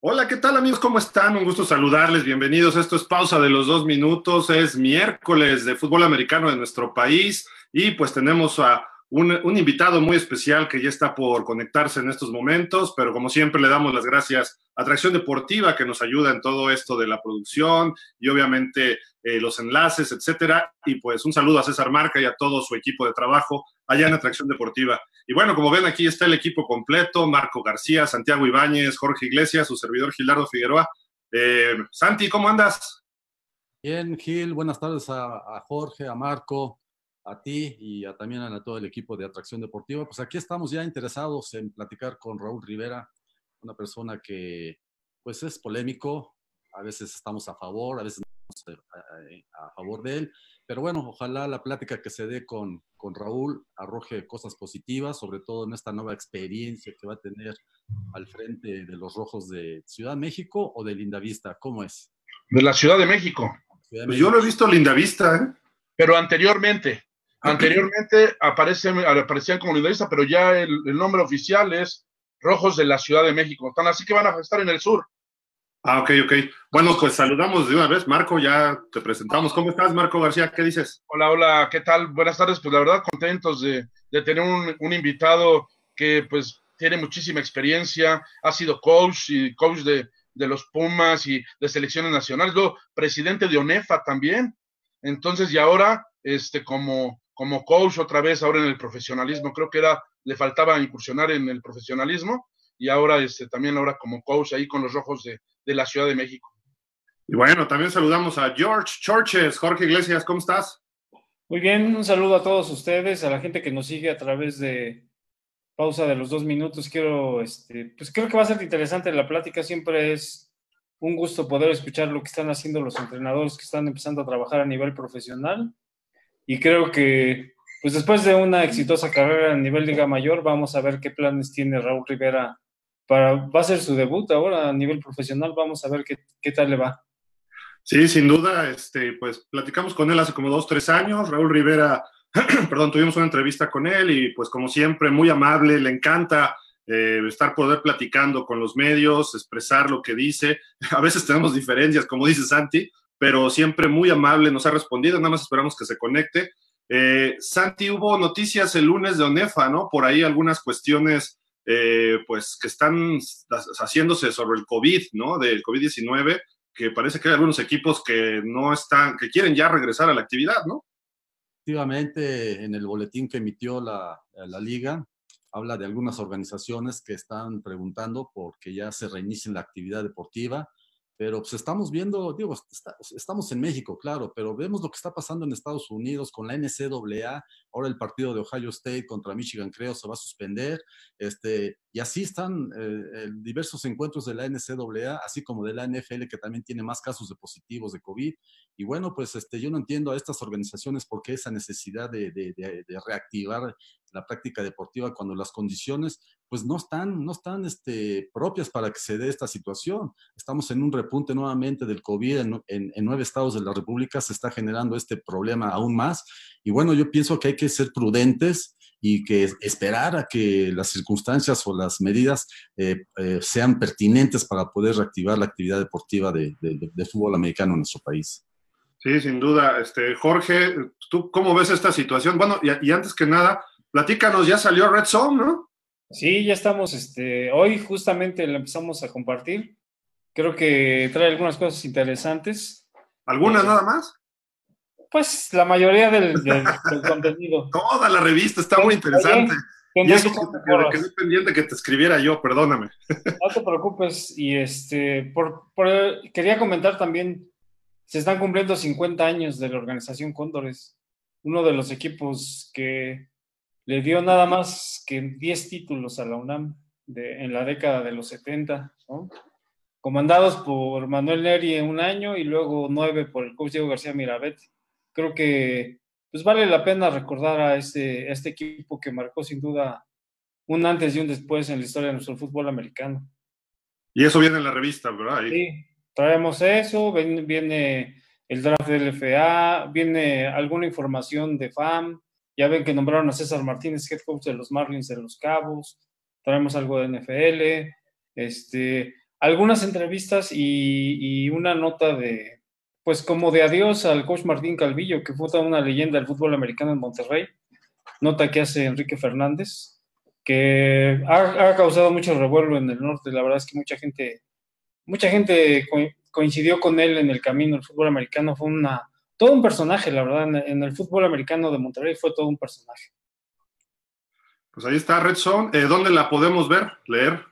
Hola, ¿qué tal amigos? ¿Cómo están? Un gusto saludarles. Bienvenidos. Esto es Pausa de los Dos Minutos. Es miércoles de fútbol americano de nuestro país y pues tenemos a un, invitado muy especial que ya está por conectarse en estos momentos, pero como siempre le damos las gracias a Atracción Deportiva que nos ayuda en todo esto de la producción y obviamente eh, los enlaces, etcétera. Y pues un saludo a César Marca y a todo su equipo de trabajo allá en Atracción Deportiva. Y bueno, como ven aquí está el equipo completo, Marco García, Santiago Ibáñez, Jorge Iglesias, su servidor Gilardo Figueroa. Eh, Santi, ¿cómo andas? Bien, Gil, buenas tardes a Jorge, a Marco, a ti y a, también a todo el equipo de Atracción Deportiva. Pues aquí estamos ya interesados en platicar con Raúl Rivera, una persona que pues es polémico, a veces estamos a favor, a veces no estamos a, a favor de él, pero bueno, ojalá la plática que se dé con, con Raúl arroje cosas positivas, sobre todo en esta nueva experiencia que va a tener al frente de los Rojos de Ciudad de México o de Lindavista. ¿Cómo es? De la Ciudad de México. Ciudad de México. Pues yo lo he visto Lindavista, ¿eh? Pero anteriormente, Anteriormente aparece, aparecían como Lindavista, pero ya el, el, nombre oficial es Rojos de la Ciudad de México. Están así que van a estar en el sur. Ah, ok, ok. Bueno, pues saludamos de una vez. Marco, ya te presentamos. ¿Cómo estás, Marco García? ¿Qué dices? Hola, hola, ¿qué tal? Buenas tardes. Pues la verdad, contentos de, de tener un, un, invitado que pues tiene muchísima experiencia, ha sido coach y coach de, de los Pumas y de selecciones nacionales, luego presidente de ONEFA también. Entonces, y ahora, este, como, como coach otra vez ahora en el profesionalismo. Creo que era, le faltaba incursionar en el profesionalismo y ahora este, también ahora como coach ahí con los rojos de, de la Ciudad de México. Y bueno, también saludamos a George Churches. Jorge Iglesias, ¿cómo estás? Muy bien, un saludo a todos ustedes, a la gente que nos sigue a través de pausa de los dos minutos. Quiero, este, pues creo que va a ser interesante la plática. Siempre es un gusto poder escuchar lo que están haciendo los entrenadores que están empezando a trabajar a nivel profesional y creo que pues después de una exitosa carrera a nivel Liga Mayor, vamos a ver qué planes tiene Raúl Rivera para, va a ser su debut ahora a nivel profesional, vamos a ver qué, qué tal le va. Sí, sin duda, este, pues platicamos con él hace como dos, tres años, Raúl Rivera, perdón, tuvimos una entrevista con él y pues como siempre, muy amable, le encanta eh, estar poder platicando con los medios, expresar lo que dice, a veces tenemos diferencias, como dice Santi, pero siempre muy amable, nos ha respondido, nada más esperamos que se conecte. Eh, Santi, hubo noticias el lunes de ONEFA, ¿no? Por ahí algunas cuestiones, eh, pues, que están haciéndose sobre el COVID, ¿no? Del COVID-19, que parece que hay algunos equipos que no están, que quieren ya regresar a la actividad, ¿no? Efectivamente, en el boletín que emitió la, la liga, habla de algunas organizaciones que están preguntando por que ya se reinicie la actividad deportiva pero pues estamos viendo, digo, estamos en México, claro, pero vemos lo que está pasando en Estados Unidos con la NCAA, ahora el partido de Ohio State contra Michigan creo se va a suspender, este, y así están eh, diversos encuentros de la NCAA, así como de la NFL que también tiene más casos de positivos de COVID, y bueno, pues este, yo no entiendo a estas organizaciones por qué esa necesidad de reactivar la práctica deportiva cuando las condiciones pues no están, no están este, propias para que se dé esta situación. Estamos en un repunte nuevamente del COVID en, nueve estados de la República, se está generando este problema aún más. Y bueno, yo pienso que hay que ser prudentes y que esperar a que las circunstancias o las medidas eh, eh, sean pertinentes para poder reactivar la actividad deportiva de, fútbol americano en nuestro país. Sí, sin duda. Este, Jorge, ¿tú cómo ves esta situación? Bueno, y antes que nada, platícanos, ya salió Red Zone, ¿no? Sí, ya estamos, este, hoy justamente la empezamos a compartir. Creo que trae algunas cosas interesantes. ¿Algunas nada más? Pues la mayoría del, del, del contenido. Toda la revista está muy interesante. Oye, y eso que, que, quedé pendiente que te escribiera yo, perdóname. No te preocupes. Y este, por, por, quería comentar también, se están cumpliendo 50 años de la organización Cóndores, uno de los equipos que le dio nada más que 10 títulos a la UNAM de, en la década de los 70, ¿no? comandados por Manuel Neri en un año y luego nueve por el coach Diego García Mirabet. Creo que pues vale la pena recordar a este, a este equipo que marcó sin duda un antes y un después en la historia de nuestro fútbol americano. Y eso viene en la revista, ¿verdad? Ahí. Sí, traemos eso, viene el draft del FA, viene alguna información de FAM, ya ven que nombraron a César Martínez, head coach de los Marlins de los Cabos. Traemos algo de NFL. Este, algunas entrevistas y, una nota de, pues como de adiós al coach Martín Calvillo, que fue toda una leyenda del fútbol americano en Monterrey. Nota que hace Enrique Fernández, que ha, causado mucho revuelo en el norte. La verdad es que mucha gente, mucha gente coincidió con él en el camino del fútbol americano. Fue una, todo un personaje, la verdad. En, el fútbol americano de Monterrey fue todo un personaje. Pues ahí está Red Zone. Eh, ¿Dónde la podemos ver, leer?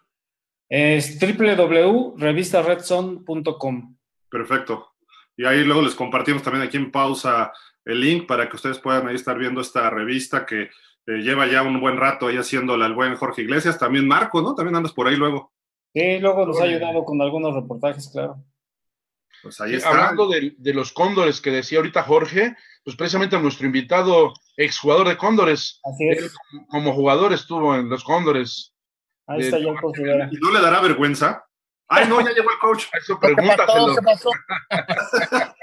Es www.revistaredzone.com. Perfecto. Y ahí luego les compartimos también aquí en pausa el link para que ustedes puedan ahí estar viendo esta revista que eh, lleva ya un buen rato ahí haciéndola el buen Jorge Iglesias. También Marco, ¿no? También andas por ahí luego. Sí, luego nos ha ayudado con algunos reportajes, claro. Pues ahí está. Hablando de, los cóndores que decía ahorita Jorge, pues precisamente nuestro invitado, exjugador de cóndores, Así es. como jugador estuvo en los cóndores Ahí está ya el ¿Y no le dará vergüenza? Ay, no, ya llegó el coach. Eso pregúntaselo. ¿Qué pasó?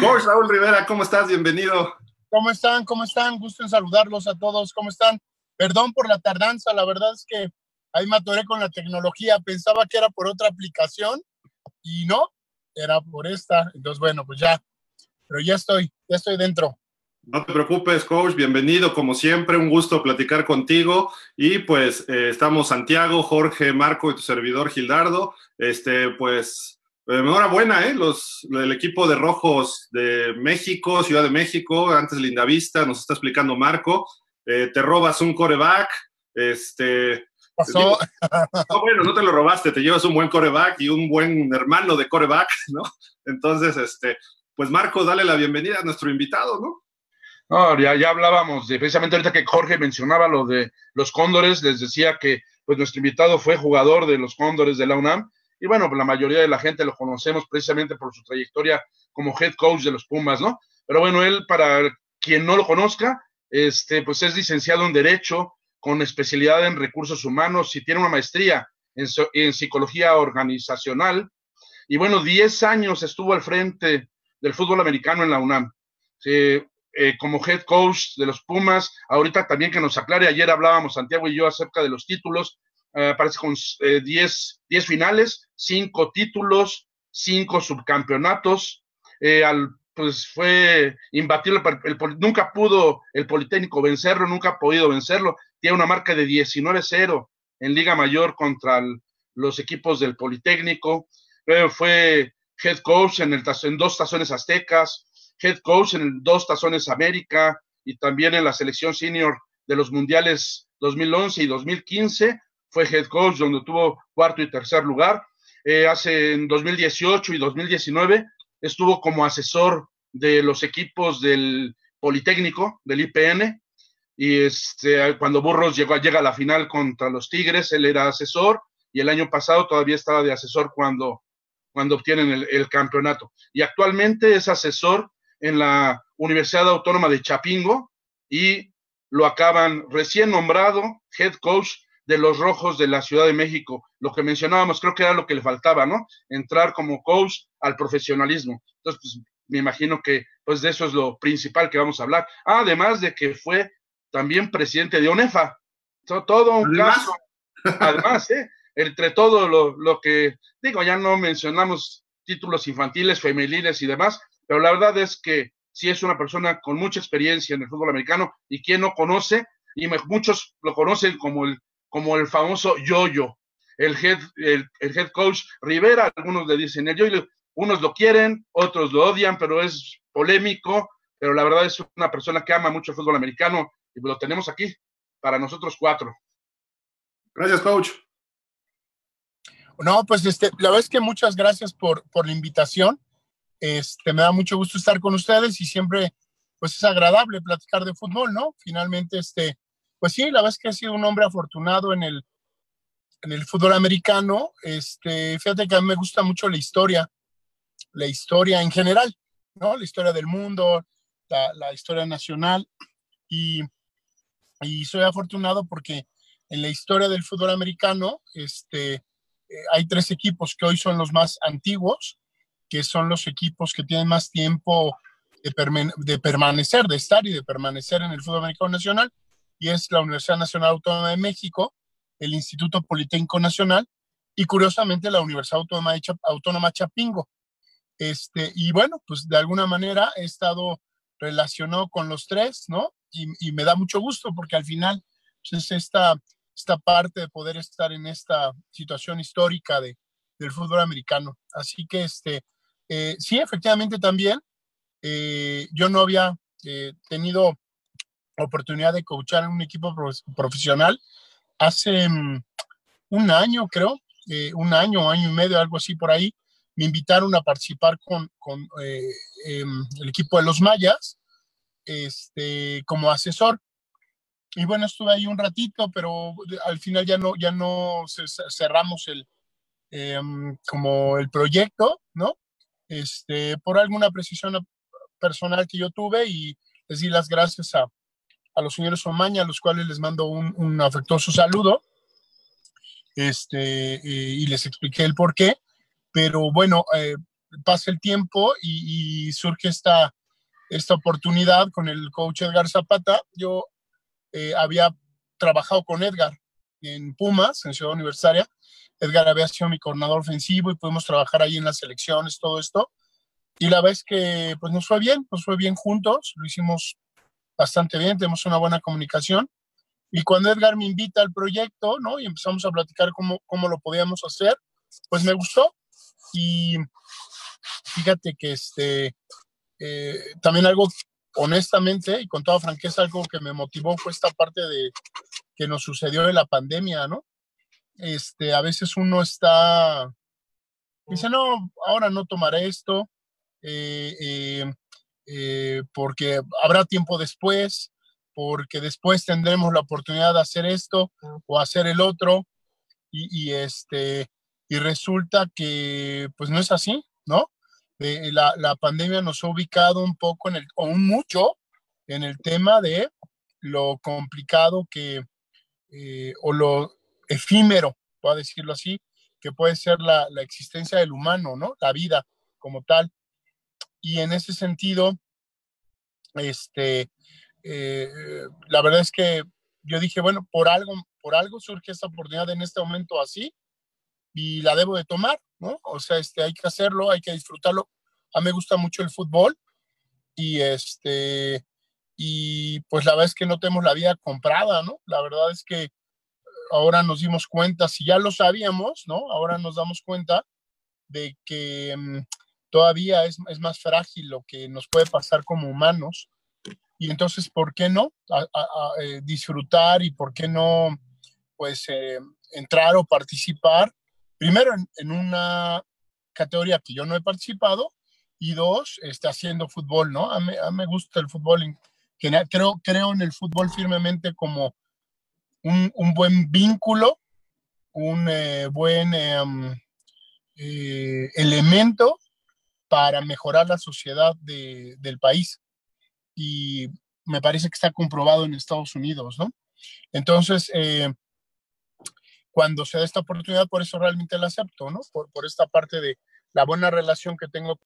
coach Raúl Rivera, ¿cómo estás? Bienvenido. ¿Cómo están? ¿Cómo están? Gusto en saludarlos a todos. ¿Cómo están? Perdón por la tardanza, la verdad es que ahí me atoré con la tecnología. Pensaba que era por otra aplicación y no, era por esta. Entonces, bueno, pues ya, pero ya estoy, ya estoy dentro. No te preocupes, coach, bienvenido como siempre, un gusto platicar contigo. Y pues eh, estamos Santiago, Jorge, Marco y tu servidor Gildardo. Este, pues, enhorabuena, ¿eh? Los, el equipo de Rojos de México, Ciudad de México, antes Lindavista, nos está explicando Marco. Eh, te robas un coreback, este. Pasó. no, bueno, no te lo robaste, te llevas un buen coreback y un buen hermano de coreback, ¿no? Entonces, este, pues Marco, dale la bienvenida a nuestro invitado, ¿no? No, ya, ya hablábamos de precisamente ahorita que Jorge mencionaba lo de los cóndores, les decía que pues nuestro invitado fue jugador de los cóndores de la UNAM y bueno, pues la mayoría de la gente lo conocemos precisamente por su trayectoria como head coach de los Pumas, ¿no? Pero bueno, él, para quien no lo conozca, este, pues es licenciado en Derecho con especialidad en recursos humanos y tiene una maestría en, en psicología organizacional. Y bueno, 10 años estuvo al frente del fútbol americano en la UNAM. Eh, como head coach de los Pumas. Ahorita también que nos aclare, ayer hablábamos Santiago y yo acerca de los títulos. Eh, parece con 10 eh, finales, 5 títulos, 5 subcampeonatos. al, pues fue imbatible, nunca pudo el Politécnico vencerlo, nunca ha podido vencerlo. Tiene una marca de 19-0 en Liga Mayor contra los equipos del Politécnico. fue head coach en, el, dos tazones aztecas, head coach en dos tazones América y también en la selección senior de los mundiales 2011 y 2015. Fue head coach donde tuvo cuarto y tercer lugar. Eh, hace en 2018 y 2019 estuvo como asesor de los equipos del Politécnico, del IPN, y este, cuando Burros llegó, llega a la final contra los Tigres, él era asesor, y el año pasado todavía estaba de asesor cuando, cuando obtienen el, el campeonato. Y actualmente es asesor en la Universidad Autónoma de Chapingo y lo acaban recién nombrado head coach de los Rojos de la Ciudad de México. Lo que mencionábamos, creo que era lo que le faltaba, ¿no? Entrar como coach al profesionalismo. Entonces, pues, me imagino que pues de eso es lo principal que vamos a hablar. además de que fue también presidente de ONEFA. Todo, un caso. Además, ¿eh? entre todo lo, lo que digo, ya no mencionamos títulos infantiles, femeniles y demás, pero la verdad es que sí es una persona con mucha experiencia en el fútbol americano y quien no conoce, y muchos lo conocen como el, como el famoso yo-yo, el head, el, head coach Rivera, algunos le dicen el yo unos lo quieren, otros lo odian, pero es polémico, pero la verdad es una persona que ama mucho el fútbol americano y lo tenemos aquí para nosotros cuatro. Gracias, coach. No, pues este, la verdad es que muchas gracias por, por la invitación. Este, me da mucho gusto estar con ustedes y siempre, pues es agradable platicar de fútbol, ¿no? Finalmente, este, pues sí, la verdad es que he sido un hombre afortunado en el, en el fútbol americano. Este, fíjate que a mí me gusta mucho la historia, la historia en general, ¿no? La historia del mundo, la, historia nacional. Y, y, soy afortunado porque en la historia del fútbol americano, este, eh, hay tres equipos que hoy son los más antiguos que son los equipos que tienen más tiempo de, permanecer, de estar y de permanecer en el fútbol americano nacional, y es la Universidad Nacional Autónoma de México, el Instituto Politécnico Nacional y curiosamente la Universidad Autónoma, Autónoma Chapingo. Este, y bueno, pues de alguna manera he estado relacionado con los tres, ¿no? Y, me da mucho gusto porque al final pues, es esta, esta parte de poder estar en esta situación histórica de, del fútbol americano. Así que este, eh, sí, efectivamente también, eh, yo no había eh, tenido oportunidad de coachar en un equipo profesional hace mm, un año, creo, un año, año y medio, algo así por ahí. Me invitaron a participar con, con em, el equipo de los Mayas este, como asesor. Y bueno, estuve ahí un ratito, pero al final ya no, ya no cerramos el, em, como el proyecto, ¿no? Este, por alguna precisión personal que yo tuve y les di las gracias a, a los señores Omaña, a los cuales les mando un, afectuoso saludo. Este, y les expliqué el por qué, pero bueno, eh, pasa el tiempo y, surge esta, esta oportunidad con el coach Edgar Zapata. Yo eh, había trabajado con Edgar en Pumas, en Ciudad Universitaria, Edgar había sido mi coordinador ofensivo y pudimos trabajar ahí en las selecciones, todo esto. Y la vez que pues nos fue bien, nos fue bien juntos, lo hicimos bastante bien, tenemos una buena comunicación. Y cuando Edgar me invita al proyecto, ¿no? Y empezamos a platicar cómo, cómo lo podíamos hacer, pues me gustó. Y fíjate que este, eh, también algo, honestamente y con toda franqueza, algo que me motivó fue esta parte de que nos sucedió en la pandemia, ¿no? este, a veces uno está, dice, no, ahora no tomaré esto, eh, eh, porque habrá tiempo después, porque después tendremos la oportunidad de hacer esto o hacer el otro, y, este, y resulta que pues no es así, ¿no? La, la, pandemia nos ha ubicado un poco en el, o un mucho en el tema de lo complicado que, o lo efímero, puedo decirlo así, que puede ser la, la, existencia del humano, ¿no? La vida como tal. Y en ese sentido, este, eh, la verdad es que yo dije, bueno, por algo, por algo surge esta oportunidad en este momento así y la debo de tomar, O sea, este, hay que hacerlo, hay que disfrutarlo. A mí me gusta mucho el fútbol y este, y pues la verdad es que no tenemos la vida comprada, ¿no? La verdad es que ahora nos dimos cuenta, si ya lo sabíamos, ¿no? Ahora nos damos cuenta de que mm, todavía es, es, más frágil lo que nos puede pasar como humanos. Y entonces, ¿por qué no eh, disfrutar y por qué no, pues, eh, entrar o participar? Primero, en, una categoría que yo no he participado y dos, está haciendo fútbol, ¿no? A mí, me gusta el fútbol. creo, creo en el fútbol firmemente como un, buen vínculo, un eh, buen em, eh, elemento para mejorar la sociedad del país. Y me parece que está comprobado en Estados Unidos, ¿no? Entonces, eh, cuando se da esta oportunidad, por eso realmente la acepto, ¿no? Por, esta parte de la buena relación que tengo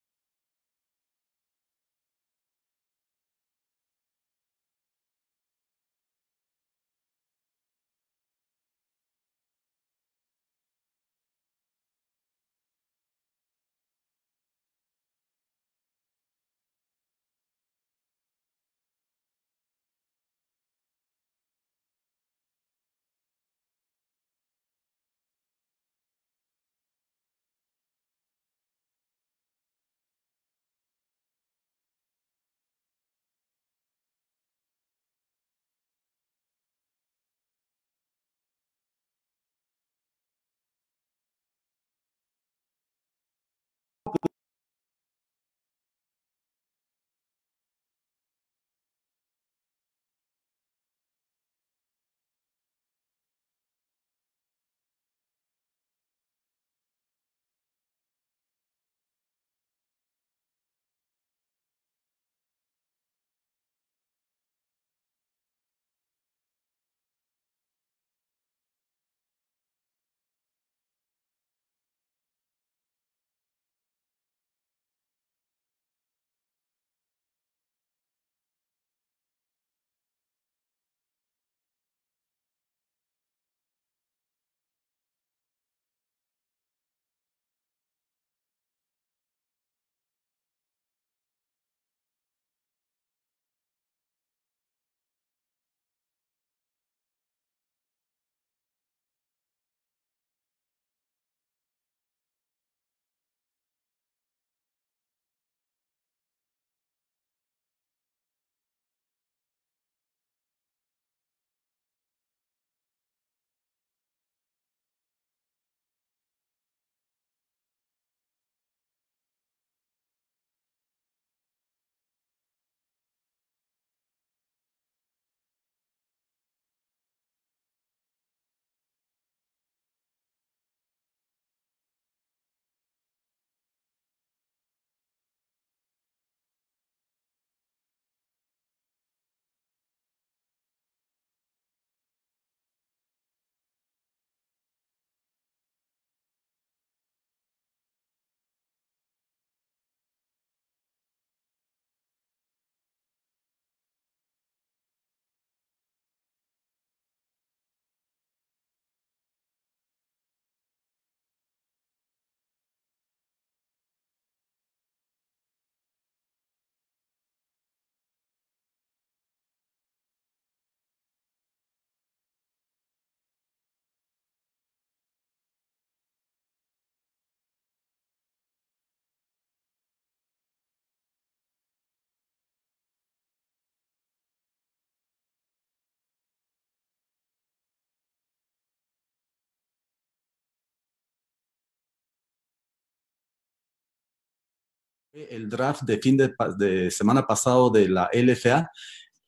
El draft de fin de, semana pasado de la LFA.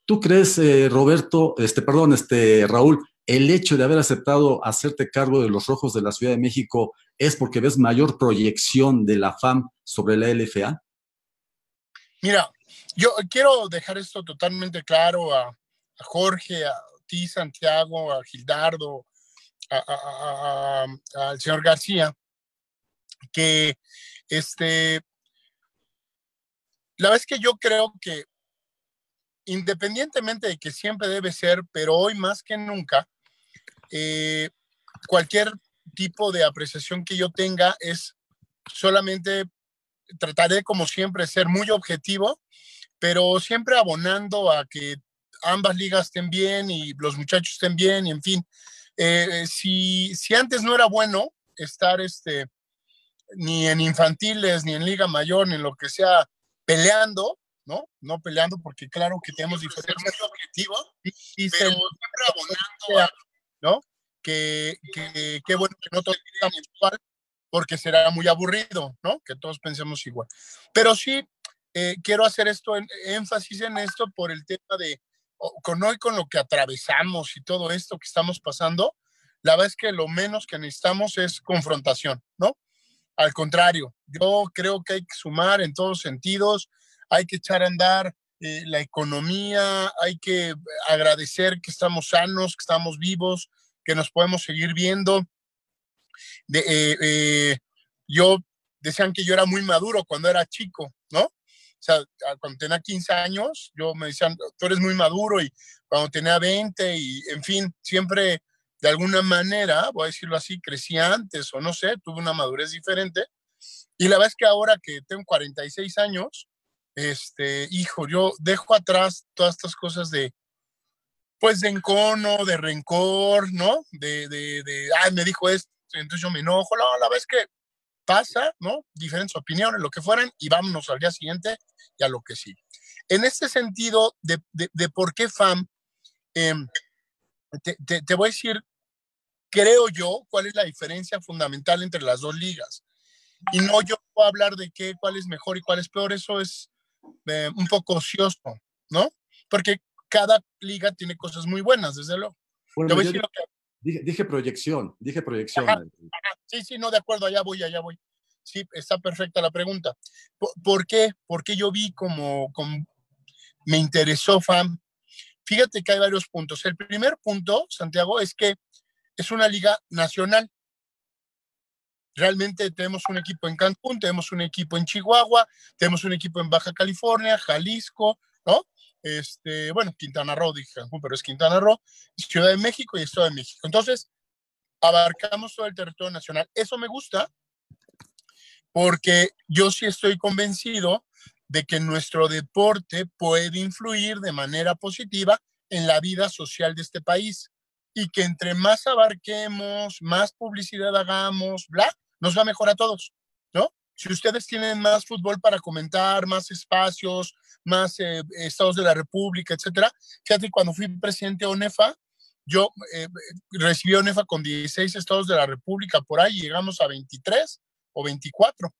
¿Tú crees, eh, Roberto, este, perdón, este, Raúl, el hecho de haber aceptado hacerte cargo de los rojos de la Ciudad de México es porque ves mayor proyección de la FAM sobre la LFA? Mira, yo quiero dejar esto totalmente claro a, Jorge, a ti, Santiago, a Gildardo, al señor García, que este, la vez que yo creo que independientemente de que siempre debe ser, pero hoy más que nunca, eh, cualquier tipo de apreciación que yo tenga es solamente trataré como siempre ser muy objetivo, pero siempre abonando a que ambas ligas estén bien y los muchachos estén bien, y en fin. Eh, si, si antes no era bueno estar este, ni en infantiles, ni en liga mayor, ni en lo que sea, peleando, ¿no? No peleando porque claro que tenemos diferentes objetivos, y, siempre abonando, ¿no? Que, que, bueno que no todos igual, porque será muy aburrido, ¿no? Que todos pensemos igual. Pero sí, eh, quiero hacer esto, en, énfasis en esto por el tema de, con hoy con lo que atravesamos y todo esto que estamos pasando, la verdad es que lo menos que necesitamos es confrontación, ¿no? Al contrario, yo creo que hay que sumar en todos sentidos, hay que echar a andar eh, la economía, hay que agradecer que estamos sanos, que estamos vivos, que nos podemos seguir viendo. De, eh, yo decían que yo era muy maduro cuando era chico, ¿no? O sea, cuando tenía 15 años, yo me decían, tú eres muy maduro y cuando tenía 20 y, en fin, siempre de alguna manera, voy a decirlo así, crecí antes o no sé, tuve una madurez diferente. Y la verdad es que ahora que tengo 46 años, este, hijo, yo dejo atrás todas estas cosas de, pues, de encono, de rencor, ¿no? De, de, de ay, me dijo esto, entonces yo me enojo. No, la es que pasa, ¿no? Diferentes opiniones, lo que fueran, y vámonos al día siguiente y a lo que sigue. En este sentido de, de, por qué FAM, em, te, te, voy a decir, creo yo, cuál es la diferencia fundamental entre las dos ligas. Y no yo puedo hablar de qué, cuál es mejor y cuál es peor, eso es eh, un poco ocioso, ¿no? Porque cada liga tiene cosas muy buenas, desde luego. Bueno, voy a decir lo que, Dije, proyección, dije proyección. Sí, sí, no, de acuerdo, allá voy, allá voy. Sí, está perfecta la pregunta. ¿Por, qué? Porque yo vi como, como, me interesó FAM. Fíjate que hay varios puntos. El primer punto, Santiago, es que es una liga nacional. Realmente tenemos un equipo en Cancún, tenemos un equipo en Chihuahua, tenemos un equipo en Baja California, Jalisco, ¿no? este, bueno, Quintana Roo, dije Cancún, pero es Quintana Roo, Ciudad de México y Estado de México. Entonces, abarcamos todo el territorio nacional. Eso me gusta porque yo sí estoy convencido de que nuestro deporte puede influir de manera positiva en la vida social de este país y que entre más abarquemos, más publicidad hagamos, bla, nos va mejor a todos, ¿no? Si ustedes tienen más fútbol para comentar, más espacios, más eh, estados de la República, etcétera. Fíjate, cuando fui presidente de ONEFA, yo eh, recibí ONEFA con 16 estados de la República, por ahí llegamos a 23 o 24.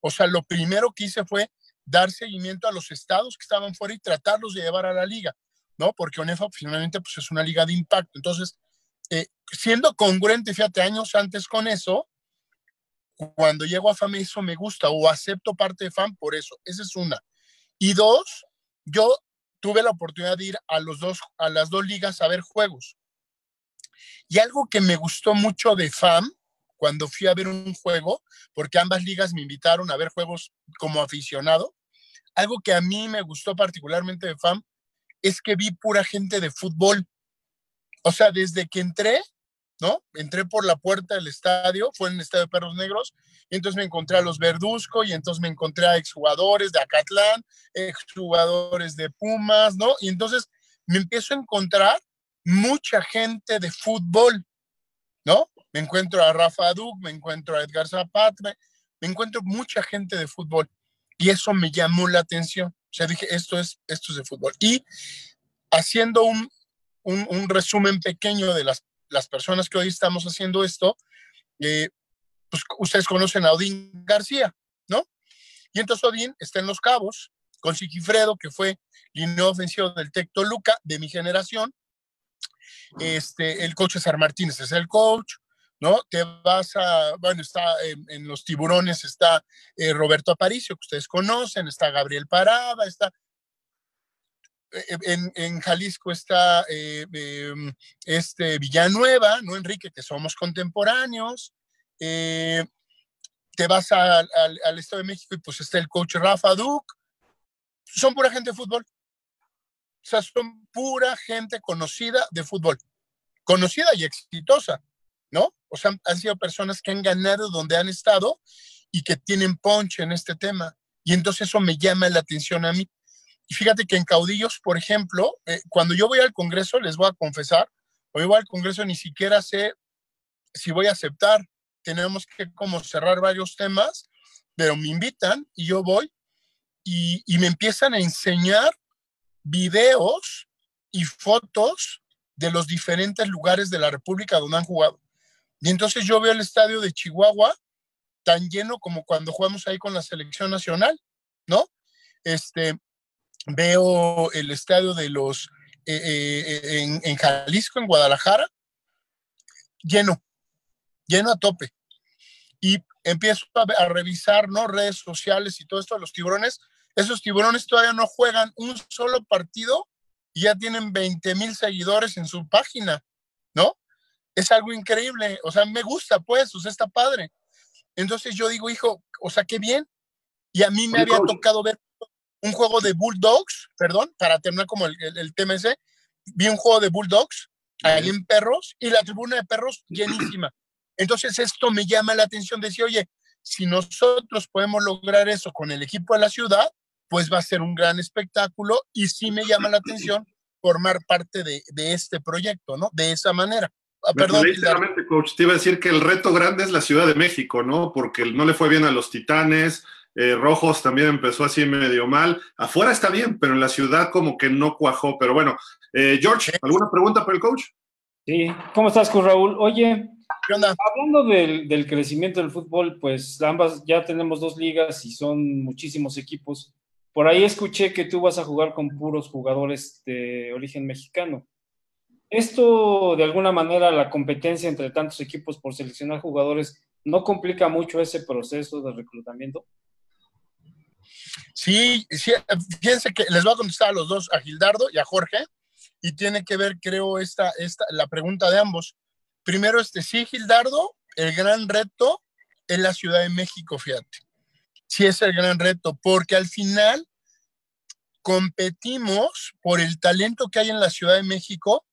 O sea, lo primero que hice fue dar seguimiento a los estados que estaban fuera y tratarlos de llevar a la liga, ¿no? Porque ONEFA finalmente pues, es una liga de impacto. Entonces, eh, siendo congruente, fíjate, años antes con eso, cuando llego a FAM eso me gusta o acepto parte de FAM por eso. Esa es una. Y dos, yo tuve la oportunidad de ir a, los dos, a las dos ligas a ver juegos. Y algo que me gustó mucho de FAM, cuando fui a ver un juego, porque ambas ligas me invitaron a ver juegos como aficionado, algo que a mí me gustó particularmente de FAM es que vi pura gente de fútbol. O sea, desde que entré, ¿no? Entré por la puerta del estadio, fue en el estadio de Perros Negros, y entonces me encontré a los Verduzco, y entonces me encontré a exjugadores de Acatlán, exjugadores de Pumas, ¿no? Y entonces me empiezo a encontrar mucha gente de fútbol, ¿no? Me encuentro a Rafa Duc, me encuentro a Edgar Zapata, me, encuentro mucha gente de fútbol, y eso me llamó la atención. O sea, dije, esto es, esto es de fútbol. Y haciendo un, un, resumen pequeño de las las personas que hoy estamos haciendo esto, eh, pues ustedes conocen a Odín García, ¿no? Y entonces Odín está en Los Cabos, con Siquifredo, que fue línea ofensivo del Tecto Luca de mi generación. Este, el coach César Martínez es el coach, ¿no? Te vas a, bueno, está en, los tiburones, está eh, Roberto Aparicio, que ustedes conocen, está Gabriel Parada, está... Eh, en, en Jalisco está eh, em, este Villanueva, ¿no? Enrique, que somos contemporáneos. te vas al, al Estado de México y pues está el coach Rafa Duke. Son pura gente de fútbol. O sea, son pura gente conocida de fútbol. Conocida y exitosa. ¿No? O sea, han sido personas que han ganado donde han estado y que tienen punch en este tema. Y entonces eso me llama la atención a mí. Y fíjate que en Caudillos, por ejemplo, eh, cuando yo voy al Congreso, les voy a confesar, yo voy al Congreso ni siquiera sé si voy a aceptar. Tenemos que como cerrar varios temas, pero me invitan y yo voy y me empiezan a enseñar videos y fotos de los diferentes lugares de la República donde han jugado. Y entonces yo veo el estadio de Chihuahua tan lleno como cuando jugamos ahí con la selección nacional, ¿no? Este, veo el estadio de los, eh, eh, en, en, Jalisco, en Guadalajara, lleno, lleno a tope. Y empiezo a, a, revisar, ¿no? Redes sociales y todo esto de los tiburones. Esos tiburones todavía no juegan un solo partido y ya tienen 20 mil seguidores en su página. Es algo increíble, o sea, me gusta, pues, o sea, está padre. Entonces yo digo, hijo, o sea, qué bien. Y a mí me había tocado ver un juego de Bulldogs, perdón, para terminar como el, el, tema ese, vi un juego de Bulldogs ahí en Perros y la tribuna de Perros llenísima. Entonces esto me llama la atención, decir, oye, si nosotros podemos lograr eso con el equipo de la ciudad, pues va a ser un gran espectáculo y sí me llama la atención formar parte de, de este proyecto, ¿no? De esa manera. Ah, perdón. coach, te iba a decir que el reto grande es la Ciudad de México, ¿no? Porque no le fue bien a los Titanes, eh, Rojos también empezó así medio mal. Afuera está bien, pero en la ciudad como que no cuajó. Pero bueno, eh, George, ¿alguna pregunta para el coach? Sí, ¿cómo estás, con Raúl? Oye, hablando del, del, crecimiento del fútbol, pues ambas ya tenemos dos ligas y son muchísimos equipos. Por ahí escuché que tú vas a jugar con puros jugadores de origen mexicano. Esto, de alguna manera, la competencia entre tantos equipos por seleccionar jugadores, ¿no complica mucho ese proceso de reclutamiento? Sí, fíjense que les voy a contestar a los dos, a Gildardo y a Jorge, y tiene que ver, creo, esta, esta, la pregunta de ambos. Primero, este, sí, Gildardo, el gran reto es la Ciudad de México, fíjate. Sí es el gran reto, porque al final competimos por el talento que hay en la Ciudad de México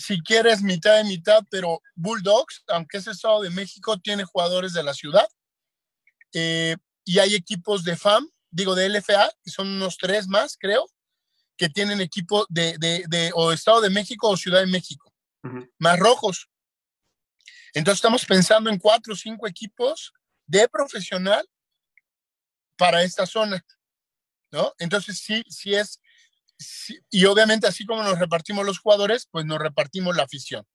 si quieres mitad de mitad, pero Bulldogs, aunque es Estado de México, tiene jugadores de la ciudad. Eh, y hay equipos de FAM, digo de LFA, que son unos tres más, creo, que tienen equipo de, de, de o Estado de México o Ciudad de México, más rojos. Entonces estamos pensando en cuatro o cinco equipos de profesional para esta zona, ¿no? Entonces sí, sí es, y obviamente así como nos repartimos los jugadores, pues nos repartimos la afición,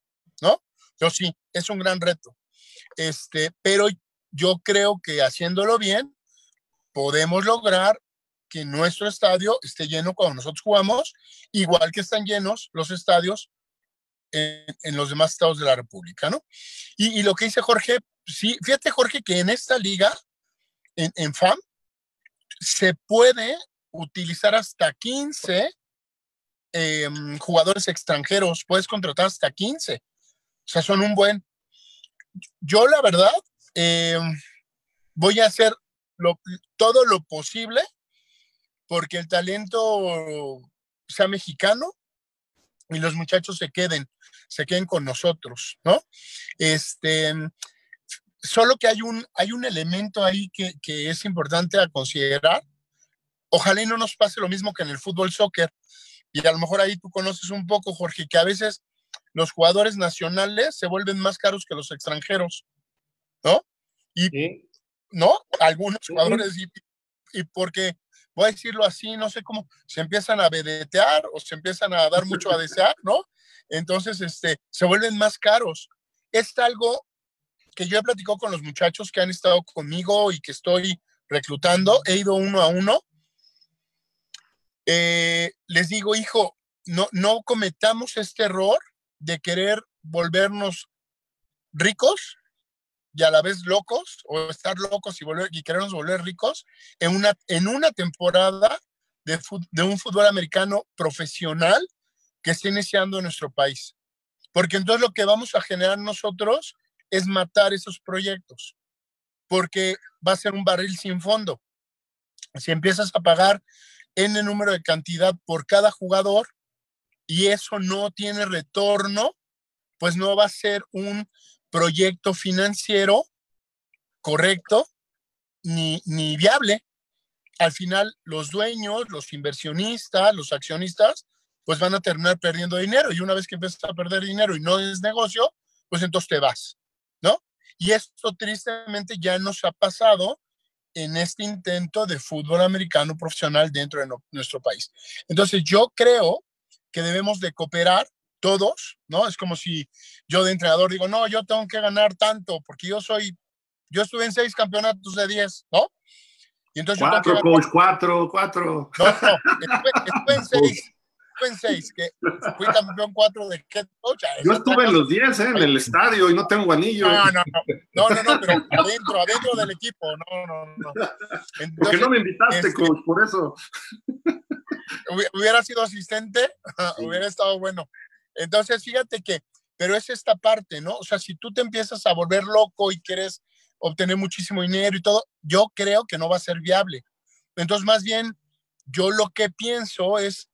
¿no? Yo sí, es un gran reto. Este, pero yo creo que haciéndolo bien, podemos lograr que nuestro estadio esté lleno cuando nosotros jugamos, igual que están llenos los estadios en, los demás estados de la República, ¿no? Y, y, lo que dice Jorge, sí, fíjate Jorge que en esta liga, en, en FAM, se puede utilizar hasta 15 em, jugadores extranjeros, puedes contratar hasta 15. O sea, son un buen. Yo, la verdad, em, voy a hacer todo lo posible porque el talento sea mexicano y los muchachos se queden, se queden con nosotros, ¿no? Este, solo que hay un, hay un elemento ahí que, que es importante a considerar Ojalá y no nos pase lo mismo que en el fútbol soccer. Y a lo mejor ahí tú conoces un poco, Jorge, que a veces los jugadores nacionales se vuelven más caros que los extranjeros, ¿no? Y, ¿no? Algunos jugadores, y, y, porque, voy a decirlo así, no sé cómo, se empiezan a vedetear o se empiezan a dar mucho a desear, ¿no? Entonces, este, se vuelven más caros. Es algo que yo he platicado con los muchachos que han estado conmigo y que estoy reclutando, he ido uno a uno. Eh, les digo, hijo, no, no cometamos este error de querer volvernos ricos y a la vez locos, o estar locos y, volver, querernos volver ricos en una, en una temporada de, de un fútbol americano profesional que esté iniciando en nuestro país. Porque entonces lo que vamos a generar nosotros es matar esos proyectos, porque va a ser un barril sin fondo. Si empiezas a pagar N número de cantidad por cada jugador y eso no tiene retorno, pues no va a ser un proyecto financiero correcto ni, ni viable. Al final, los dueños, los inversionistas, los accionistas, pues van a terminar perdiendo dinero. Y una vez que empiezas a perder dinero y no es negocio, pues entonces te vas, ¿no? Y esto tristemente ya nos ha pasado en este intento de fútbol americano profesional dentro de nuestro país. Entonces yo creo que debemos de cooperar todos, ¿no? Es como si yo de entrenador digo, no, yo tengo que ganar tanto porque yo soy, yo estuve en seis campeonatos de diez, ¿no? Y entonces cuatro, coach, cuatro, cuatro. No, no, estuve en seis en que fui campeón cuatro de head coach. Yo estuve en los diez, ¿eh? en el estadio y no tengo anillo. No, no, no, no, no, pero adentro, adentro del equipo, no, no, no. Porque no me invitaste, este, coach, por eso. Hubiera sido asistente, hubiera estado bueno. Entonces, fíjate que, pero es esta parte, ¿no? O sea, si tú te empiezas a volver loco y quieres obtener muchísimo dinero y todo, yo creo que no va a ser viable. Entonces, más bien, yo lo que pienso es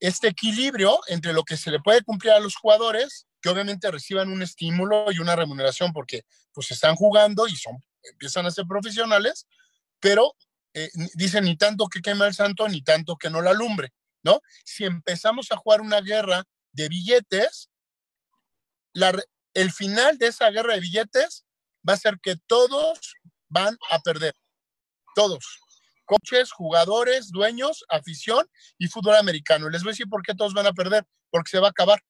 este equilibrio entre lo que se le puede cumplir a los jugadores, que obviamente reciban un estímulo y una remuneración porque pues están jugando y son, empiezan a ser profesionales, pero eh, dicen ni tanto que queme el santo, ni tanto que no la alumbre, ¿no? Si empezamos a jugar una guerra de billetes, el final de esa guerra de billetes va a ser que todos van a perder, todos coches, jugadores, dueños, afición y fútbol americano. Les voy a decir por qué todos van a perder, porque se va a acabar.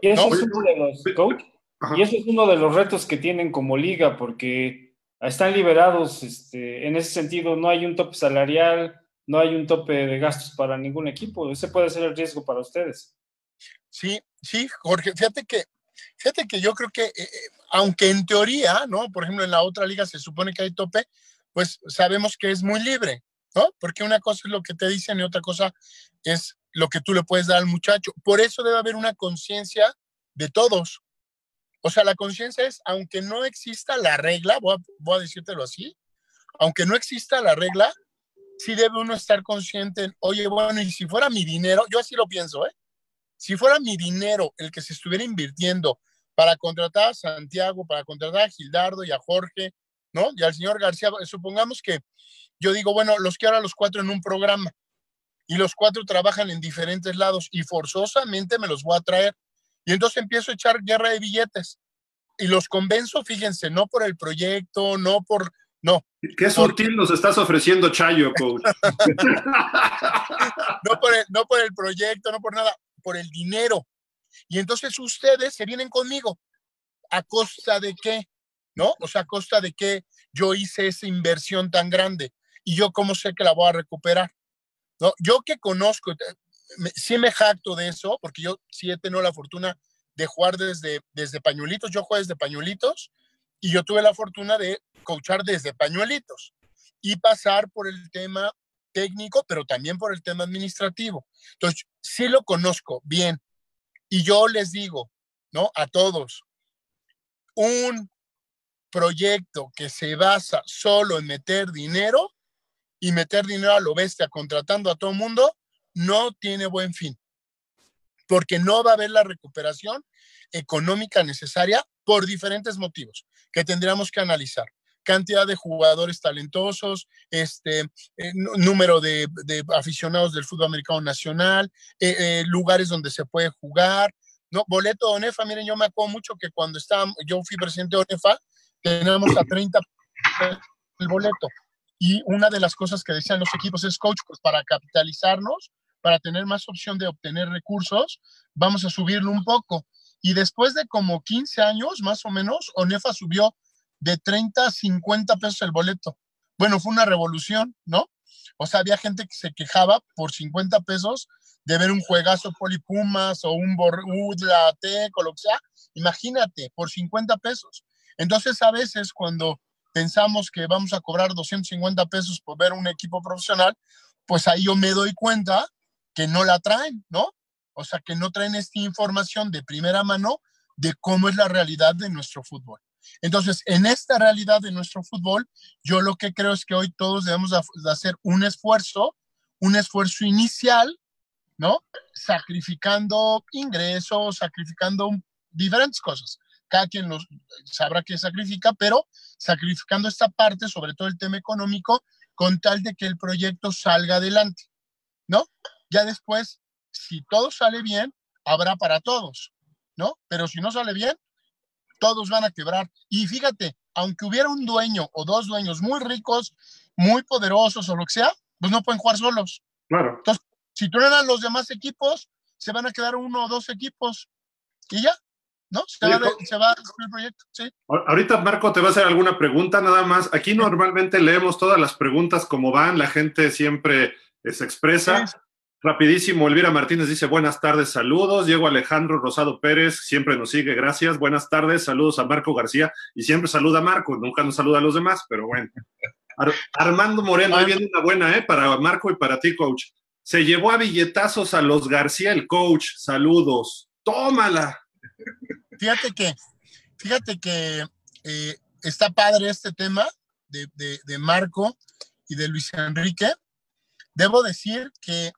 Y eso, es, uno de los, y eso es uno de los retos que tienen como liga, porque están liberados, este, en ese sentido, no hay un tope salarial, no hay un tope de gastos para ningún equipo. Ese puede ser el riesgo para ustedes. Sí, sí, Jorge, fíjate que, fíjate que yo creo que, eh, eh, aunque en teoría, ¿no? Por ejemplo, en la otra liga se supone que hay tope, pues sabemos que es muy libre, ¿no? Porque una cosa es lo que te dicen y otra cosa es lo que tú le puedes dar al muchacho. Por eso debe haber una conciencia de todos. O sea, la conciencia es, aunque no exista la regla, voy a, voy a decírtelo así, aunque no exista la regla, sí debe uno estar consciente en, oye, bueno, y si fuera mi dinero, yo así lo pienso, ¿eh? Si fuera mi dinero el que se estuviera invirtiendo para contratar a Santiago, para contratar a Gildardo y a Jorge, ¿no? Y al señor García, supongamos que yo digo, bueno, los quiero a los cuatro en un programa y los cuatro trabajan en diferentes lados y forzosamente me los voy a traer. Y entonces empiezo a echar guerra de billetes y los convenzo, fíjense, no por el proyecto, no por, no. Qué sutil nos estás ofreciendo, Chayo, coach. no, por el, no por el proyecto, no por nada, por el dinero. Y entonces ustedes se vienen conmigo. ¿A costa de qué? ¿No? O sea, a costa de que yo hice esa inversión tan grande y yo cómo sé que la voy a recuperar, ¿no? Yo que conozco, sí me jacto de eso, porque yo sí he la fortuna de jugar desde, desde pañuelitos, yo juego desde pañuelitos y yo tuve la fortuna de coachar desde pañuelitos y pasar por el tema técnico, pero también por el tema administrativo. Entonces, sí lo conozco bien. Y yo les digo, ¿no? A todos, un proyecto que se basa solo en meter dinero y meter dinero a lo bestia contratando a todo mundo, no tiene buen fin, porque no va a haber la recuperación económica necesaria por diferentes motivos que tendríamos que analizar. Cantidad de jugadores talentosos, este, eh, número de, aficionados del fútbol americano nacional, eh, eh, lugares donde se puede jugar, no, boleto de ONEFA, miren, yo me acuerdo mucho que cuando estaba, yo fui presidente de ONEFA, tenemos a 30 el boleto. Y una de las cosas que decían los equipos es, coach, pues para capitalizarnos, para tener más opción de obtener recursos, vamos a subirlo un poco. Y después de como 15 años, más o menos, ONEFA subió de 30 a 50 pesos el boleto. bueno, fue una revolución, ¿no? O sea, había gente que se quejaba por 50 pesos de ver un juegazo Polipumas o un Udla Tec o lo que sea. Imagínate, por 50 pesos. Entonces, a veces cuando pensamos que vamos a cobrar 250 pesos por ver un equipo profesional, pues ahí yo me doy cuenta que no la traen, ¿no? O sea, que no traen esta información de primera mano de cómo es la realidad de nuestro fútbol. Entonces, en esta realidad de nuestro fútbol, yo lo que creo es que hoy todos debemos de hacer un esfuerzo, un esfuerzo inicial, ¿no? Sacrificando ingresos, sacrificando diferentes cosas. Cada quien los sabrá que sacrifica, pero sacrificando esta parte, sobre todo el tema económico, con tal de que el proyecto salga adelante, ¿no? Ya después, si todo sale bien, habrá para todos, ¿no? Pero si no sale bien, todos van a quebrar. Y fíjate, aunque hubiera un dueño o dos dueños muy ricos, muy poderosos o lo que sea, pues no pueden jugar solos. Claro. Entonces, si truenan los demás equipos, se van a quedar uno o dos equipos y ya, ¿no? Se, va, se va el proyecto, sí. Ahorita Marco te va a hacer alguna pregunta, nada más. Aquí normalmente leemos todas las preguntas como van, la gente siempre se expresa. Rapidísimo, Elvira Martínez dice buenas tardes, saludos. Diego Alejandro Rosado Pérez siempre nos sigue, gracias. Buenas tardes, saludos a Marco García y siempre saluda a Marco, nunca nos saluda a los demás, pero bueno. Armando Moreno, ahí viene una buena, ¿eh? Para Marco y para ti, coach. Se llevó a billetazos a los García, el coach. Saludos. Tómala. Fíjate que, fíjate que eh, está padre este tema de, de Marco y de Luis Enrique. Debo decir que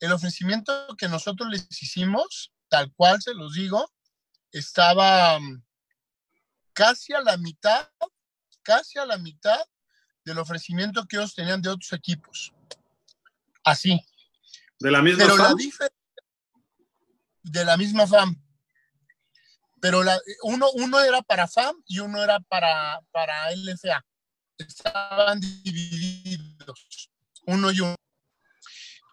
el ofrecimiento que nosotros les hicimos, tal cual se los digo, estaba mm, casi a la mitad, casi a la mitad del ofrecimiento que ellos tenían de otros equipos. Así. ¿De la misma Pero fam? la de la misma FAM. Pero la, uno, uno era para FAM y uno era para, para LFA. Estaban divididos, uno y uno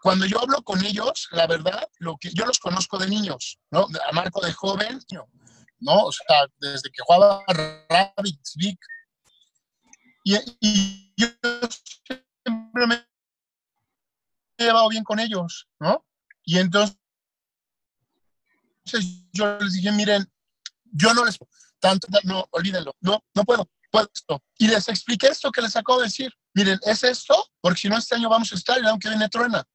cuando yo hablo con ellos, la verdad, lo que yo los conozco de niños, ¿no? A Marco de joven, ¿no? O sea, desde que jugaba Rabbits, Vic. Y, y yo siempre me he llevado bien con ellos, ¿no? Y entonces yo les dije, miren, yo no les tanto, no, olvídenlo, no, no puedo, puedo esto. Y les expliqué esto que les acabo de decir. Miren, es esto, porque si no este año vamos a estar y aunque viene truena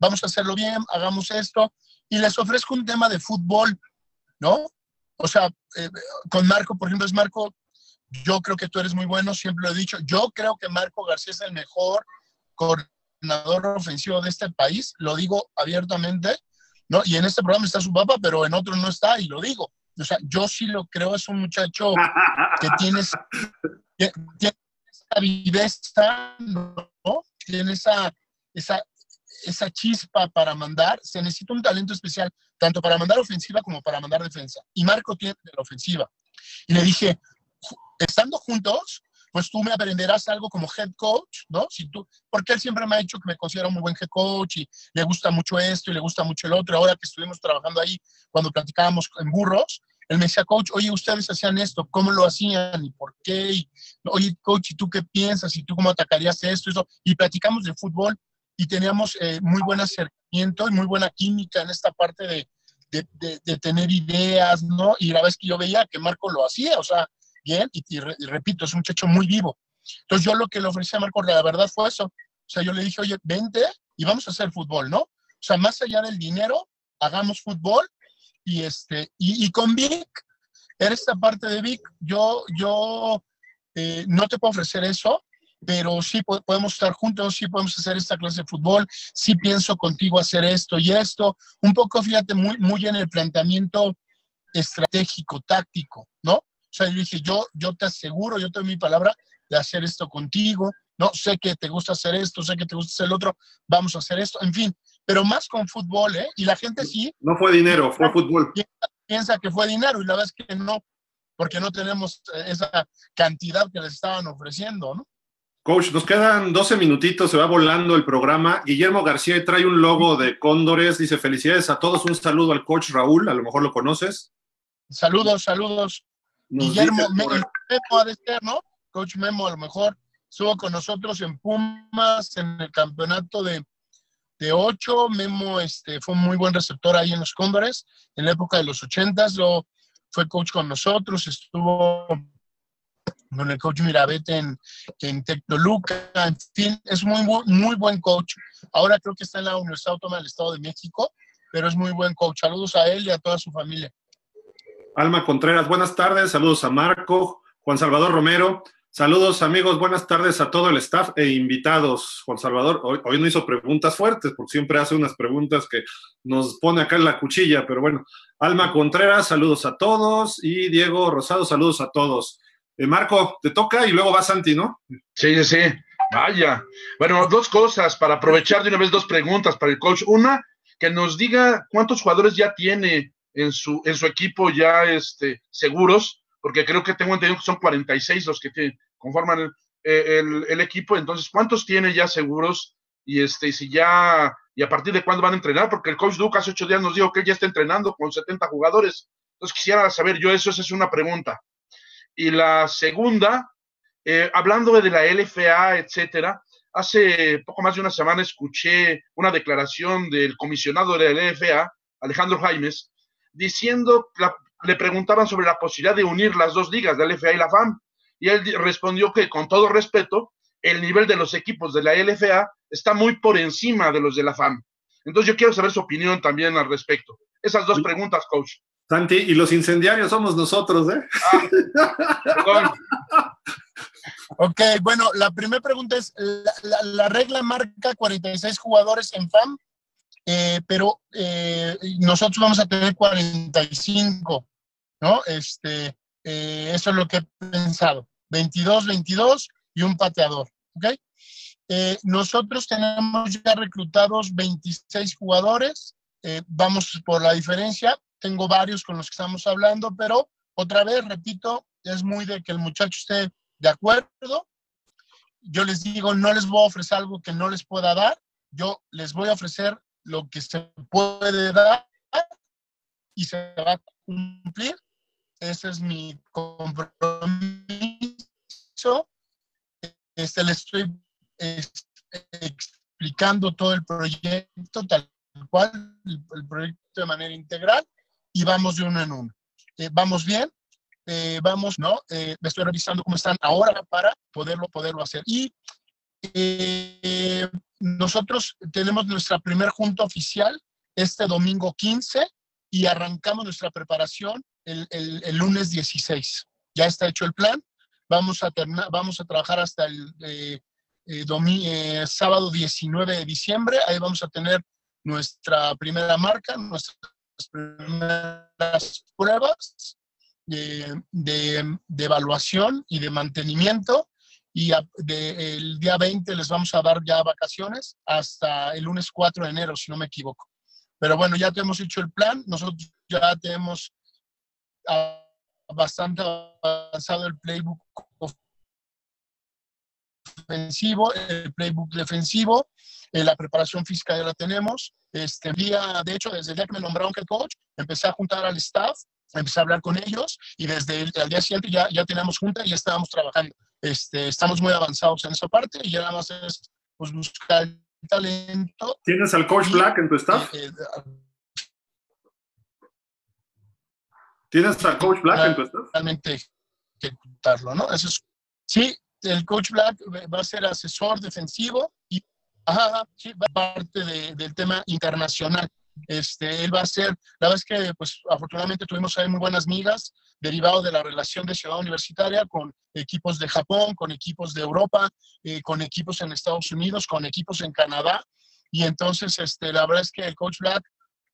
vamos a hacerlo bien, hagamos esto, y les ofrezco un tema de fútbol, ¿no? O sea, eh, con Marco, por ejemplo, es Marco, yo creo que tú eres muy bueno, siempre lo he dicho, yo creo que Marco García es el mejor coordinador ofensivo de este país, lo digo abiertamente, ¿no? Y en este programa está su papá, pero en otro no está, y lo digo. O sea, yo sí lo creo, es un muchacho que tiene, esa viveza, ¿no? Tiene esa, esa esa chispa para mandar, se necesita un talento especial, tanto para mandar ofensiva como para mandar defensa. Y Marco tiene la ofensiva. Y le dije, estando juntos, pues tú me aprenderás algo como head coach, ¿no? Si tú, porque él siempre me ha dicho que me considera un muy buen head coach y le gusta mucho esto y le gusta mucho el otro. Ahora que estuvimos trabajando ahí, cuando platicábamos en burros, él me decía, coach, oye, ustedes hacían esto, ¿cómo lo hacían y por qué? Y, oye, coach, ¿y tú qué piensas? ¿Y tú cómo atacarías esto? Y, eso? y platicamos de fútbol y teníamos eh, muy buen acercamiento y muy buena química en esta parte de, de, de, tener ideas, ¿no? Y la vez que yo veía que Marco lo hacía, o sea, bien, y, y, repito, es un muchacho muy vivo. Entonces yo lo que le ofrecí a Marco, la verdad fue eso. O sea, yo le dije, oye, vente y vamos a hacer fútbol, ¿no? O sea, más allá del dinero, hagamos fútbol y, este, y, con Vic, era esta parte de Vic, yo, yo eh, no te puedo ofrecer eso, pero sí podemos estar juntos, sí podemos hacer esta clase de fútbol, sí pienso contigo hacer esto y esto, un poco, fíjate, muy, muy en el planteamiento estratégico, táctico, ¿no? O sea, yo dije, yo, yo te aseguro, yo te doy mi palabra de hacer esto contigo, ¿no? Sé que te gusta hacer esto, sé que te gusta hacer el otro, vamos a hacer esto, en fin, pero más con fútbol, ¿eh? Y la gente sí. No fue dinero, fue fútbol. Piensa, que fue dinero y la verdad es que no, porque no tenemos esa cantidad que les estaban ofreciendo, ¿no? Coach, nos quedan 12 minutitos, se va volando el programa. Guillermo García trae un logo de Cóndores, dice felicidades a todos, un saludo al coach Raúl, a lo mejor lo conoces. Saludos, saludos. Nos Guillermo, Memo ha de ser, ¿no? Coach Memo a lo mejor. estuvo con nosotros en Pumas, en el campeonato de, de 8. Memo este, fue un muy buen receptor ahí en los Cóndores, en la época de los 80 lo fue coach con nosotros, estuvo con el coach Mirabete en, en Tecnoluca, en fin, es muy, muy buen coach. Ahora creo que está en la Universidad Autónoma del Estado de México, pero es muy buen coach. Saludos a él y a toda su familia. Alma Contreras, buenas tardes, saludos a Marco, Juan Salvador Romero, saludos amigos, buenas tardes a todo el staff e invitados. Juan Salvador, hoy, no hizo preguntas fuertes, porque siempre hace unas preguntas que nos pone acá en la cuchilla, pero bueno, Alma Contreras, saludos a todos, y Diego Rosado, saludos a todos. Eh, Marco, te toca y luego va Santi, ¿no? Sí, sí, sí. Vaya. Bueno, dos cosas para aprovechar de una vez dos preguntas para el coach. Una, que nos diga cuántos jugadores ya tiene en su, en su equipo ya este, seguros, porque creo que tengo entendido que son 46 los que conforman el, el, el, equipo. Entonces, ¿cuántos tiene ya seguros? Y este, si ya, y a partir de cuándo van a entrenar, porque el coach Duke hace ocho días nos dijo que él ya está entrenando con 70 jugadores. Entonces, quisiera saber yo eso, esa es una pregunta. Y la segunda, eh, hablando de la LFA, etcétera, hace poco más de una semana escuché una declaración del comisionado de la LFA, Alejandro Jaimes, diciendo, la, le preguntaban sobre la posibilidad de unir las dos ligas, la LFA y la FAM, y él respondió que con todo respeto, el nivel de los equipos de la LFA está muy por encima de los de la FAM. Entonces yo quiero saber su opinión también al respecto. Esas dos preguntas, coach. Santi, y los incendiarios somos nosotros, ¿eh? Ah, ok, bueno, la primera pregunta es, la, la, la, regla marca 46 jugadores en FAM, eh, pero eh, nosotros vamos a tener 45, ¿no? Este, eh, eso es lo que he pensado, 22, 22 y un pateador, ¿ok? nosotros tenemos ya reclutados 26 jugadores, vamos por la diferencia, tengo varios con los que estamos hablando, pero otra vez, repito, es muy de que el muchacho esté de acuerdo. Yo les digo, no les voy a ofrecer algo que no les pueda dar, yo les voy a ofrecer lo que se puede dar y se va a cumplir. Ese es mi compromiso. Este, le estoy este, explicando todo el proyecto tal cual, el, el proyecto de manera integral y vamos de uno en uno. Eh, vamos bien, eh, vamos, ¿no? Eh, me estoy revisando cómo están ahora para poderlo, poderlo hacer. Y eh, nosotros tenemos nuestra primer junta oficial este domingo 15 y arrancamos nuestra preparación el, el, el lunes 16. Ya está hecho el plan. Vamos a, terminar, vamos a trabajar hasta el eh, eh, domingo, sábado 19 de diciembre. Ahí vamos a tener nuestra primera marca, nuestras primeras pruebas de, de, de evaluación y de mantenimiento. Y a, de, el día 20 les vamos a dar ya vacaciones hasta el lunes 4 de enero, si no me equivoco. Pero bueno, ya te hemos hecho el plan. Nosotros ya tenemos uh, bastante avanzado el playbook ofensivo, el playbook defensivo, eh, la preparación física ya la tenemos. Este día, de hecho, desde el día que me nombraron head coach, empecé a juntar al staff, empecé a hablar con ellos y desde el, el día siguiente ya, ya teníamos junta y ya estábamos trabajando. Este, estamos muy avanzados en esa parte y ya nada más es pues, buscar el talento. ¿Tienes al coach y, Black en tu staff? Eh, eh, ¿Tienes al coach Black en tu staff? Realmente ejecutarlo, ¿no? Eso es, sí, el coach Black va a ser asesor defensivo y ajá, sí, va a parte de, del tema internacional. Este, él va a ser, la verdad es que pues afortunadamente tuvimos ahí muy buenas migas derivado de la relación de ciudad universitaria con equipos de Japón, con equipos de Europa, eh, con equipos en Estados Unidos, con equipos en Canadá. Y entonces, este, la verdad es que el coach Black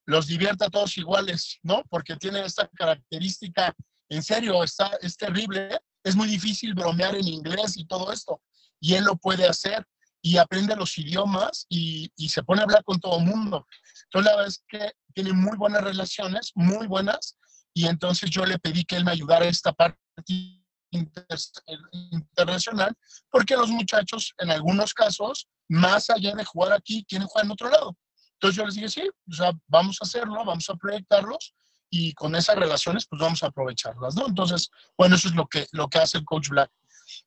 los divierte a todos iguales, ¿no? Porque tiene esta característica, en serio, está, es terrible, es muy difícil bromear en inglés y todo esto. Y él lo puede hacer y aprende los idiomas y, se pone a hablar con todo el mundo. Entonces, la verdad es que tiene muy buenas relaciones, muy buenas, y entonces yo le pedí que él me ayudara a esta parte inter internacional, porque los muchachos, en algunos casos, más allá de jugar aquí, quieren jugar en otro lado. Entonces yo les dije, sí, o sea, vamos a hacerlo, vamos a proyectarlos y con esas relaciones, pues vamos a aprovecharlas, ¿no? Entonces, bueno, eso es lo que, lo que hace el coach Black.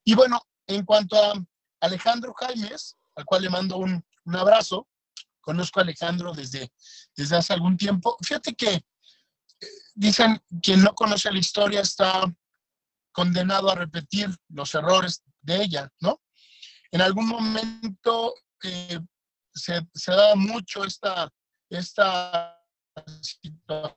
Y bueno, en cuanto a Alejandro Jaimes, al cual le mando un, un abrazo. Conozco a Alejandro desde, desde hace algún tiempo. Fíjate que eh, dicen, quien no conoce la historia está condenado a repetir los errores de ella, ¿no? En algún momento eh, se, da mucho esta, esta situación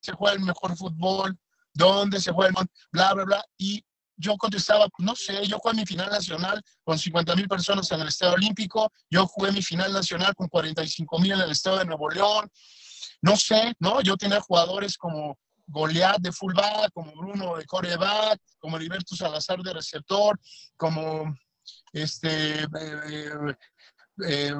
se juega el mejor fútbol, dónde se juega el bla, bla, bla. Y yo contestaba, no sé, yo jugué mi final nacional con 50 mil personas en el Estadio Olímpico, yo jugué mi final nacional con 45 mil en el Estado de Nuevo León, no sé, ¿no? Yo tenía jugadores como Goliat de fullback, como Bruno de coreback, como Heriberto Salazar de receptor, como este eh, eh,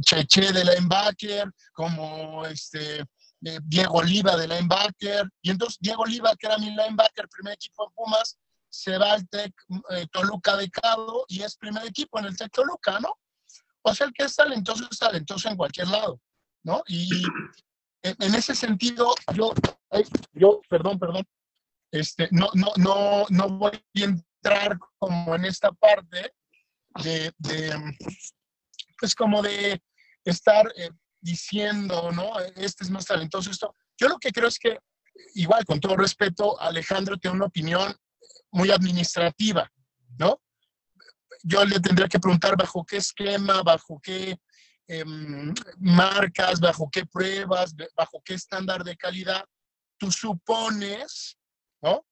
Cheche de linebacker, como este eh, Diego Oliva de linebacker, y entonces Diego Oliva, que era mi linebacker, primer equipo en Pumas, se va al Tec eh, Toluca de Cabo y es primer equipo en el Tec Toluca, ¿no? O sea, el que es talentoso es talentoso en cualquier lado, ¿no? Y en, ese sentido, yo, yo, perdón, perdón, este, no, no, no, no voy a entrar como en esta parte de, de pues como de estar eh, diciendo, ¿no? Este es más talentoso, esto. Yo lo que creo es que, igual, con todo respeto, Alejandro tiene una opinión muy administrativa, ¿no? Yo le tendría que preguntar bajo qué esquema, bajo qué em, marcas, bajo qué pruebas, bajo qué estándar de calidad tú supones, ¿no?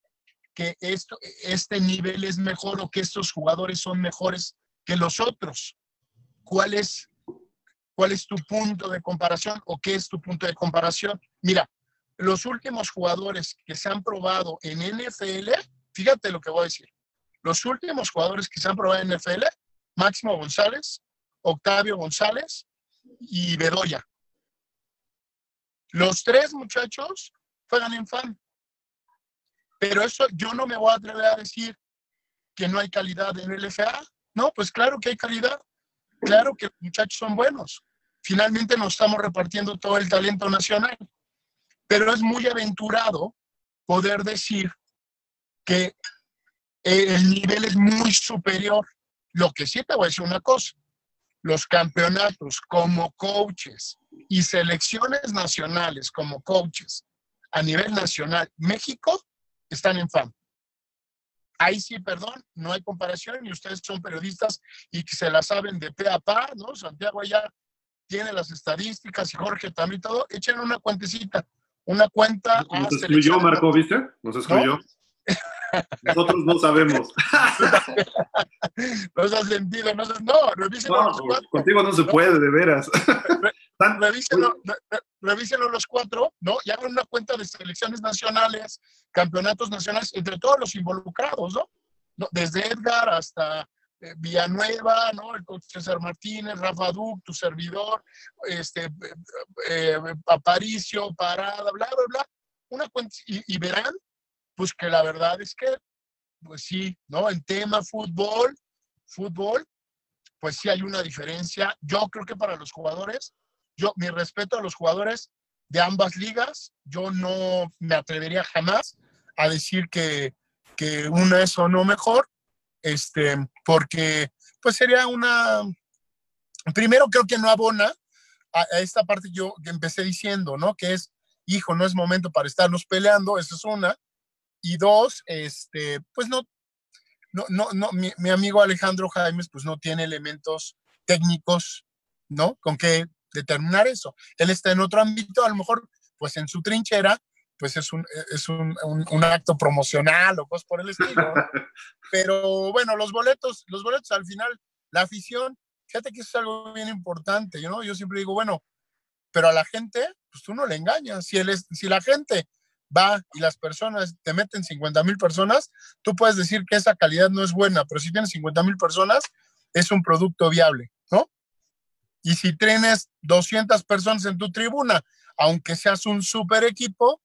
Que esto, este nivel es mejor o que estos jugadores son mejores que los otros. ¿Cuál es, ¿Cuál es tu punto de comparación o qué es tu punto de comparación? Mira, los últimos jugadores que se han probado en NFL fíjate lo que voy a decir. Los últimos jugadores que se han probado en NFL, Máximo González, Octavio González y Bedoya. Los tres muchachos juegan en fan. Pero eso yo no me voy a atrever a decir que no hay calidad en el LFA. No, pues claro que hay calidad. Claro que los muchachos son buenos. Finalmente nos estamos repartiendo todo el talento nacional. Pero es muy aventurado poder decir que el nivel es muy superior. Lo que sí te voy a decir una cosa, los campeonatos como coaches y selecciones nacionales como coaches a nivel nacional, México, están en fama. Ahí sí, perdón, no hay comparación y ustedes son periodistas y que se la saben de pe a pa, ¿no? Santiago ya tiene las estadísticas y Jorge también todo. Echen una cuentecita, una cuenta. Nos excluyó, Marco, ¿viste? Nos excluyó. Nosotros no sabemos. no se ha sentido, no, no revísenlo los cuatro. Contigo no se puede, de veras. Revísenlo, los cuatro, ¿no? Y hagan una cuenta de selecciones nacionales, campeonatos nacionales, entre todos los involucrados, ¿no? Desde Edgar hasta eh, Villanueva, ¿no? El coach César Martínez, Rafa Duc, tu servidor, este, eh, eh, Aparicio, Parada, bla, bla, bla. Una cuenta, y verán pues que la verdad es que, pues sí, ¿no? En tema fútbol, fútbol, pues sí hay una diferencia. Yo creo que para los jugadores, yo, mi respeto a los jugadores de ambas ligas, yo no me atrevería jamás a decir que, que una es o no mejor, este, porque pues sería una, primero creo que no abona a, esta parte yo que empecé diciendo, ¿no? Que es, hijo, no es momento para estarnos peleando, eso es una. Y dos, este, pues no, no, no, no mi, amigo Alejandro Jaimes, pues no tiene elementos técnicos, ¿no? Con que determinar eso. Él está en otro ámbito, a lo mejor, pues en su trinchera, pues es un, es un, un, acto promocional o cosas por el estilo. Pero bueno, los boletos, los boletos al final, la afición, fíjate que eso es algo bien importante, ¿no? Yo siempre digo, bueno, pero a la gente, pues tú no le engañas. Si, él es, si la gente va y las personas te meten 50 mil personas, tú puedes decir que esa calidad no es buena, pero si tienes 50 mil personas, es un producto viable. Y si tienes 200 personas en tu tribuna, aunque seas un super equipo,